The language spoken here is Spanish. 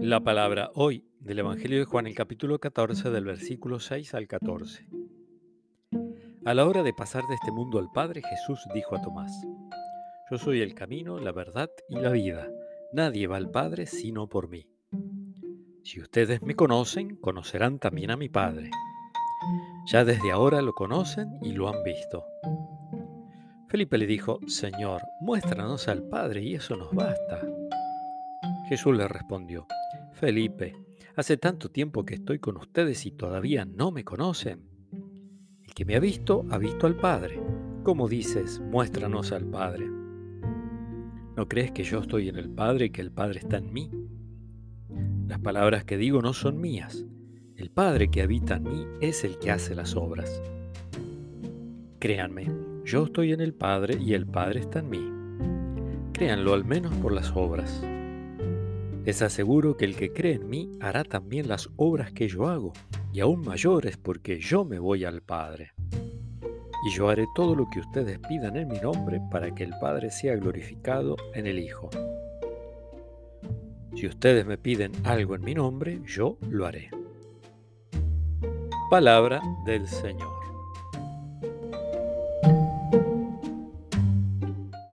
La palabra hoy del Evangelio de Juan, el capítulo 14, del versículo 6 al 14. A la hora de pasar de este mundo al Padre, Jesús dijo a Tomás, Yo soy el camino, la verdad y la vida. Nadie va al Padre sino por mí. Si ustedes me conocen, conocerán también a mi Padre. Ya desde ahora lo conocen y lo han visto. Felipe le dijo, Señor, muéstranos al Padre y eso nos basta. Jesús le respondió, Felipe, hace tanto tiempo que estoy con ustedes y todavía no me conocen. El que me ha visto ha visto al Padre. ¿Cómo dices, muéstranos al Padre? ¿No crees que yo estoy en el Padre y que el Padre está en mí? Las palabras que digo no son mías. El Padre que habita en mí es el que hace las obras. Créanme, yo estoy en el Padre y el Padre está en mí. Créanlo al menos por las obras. Les aseguro que el que cree en mí hará también las obras que yo hago, y aún mayores porque yo me voy al Padre. Y yo haré todo lo que ustedes pidan en mi nombre para que el Padre sea glorificado en el Hijo. Si ustedes me piden algo en mi nombre, yo lo haré. Palabra del Señor.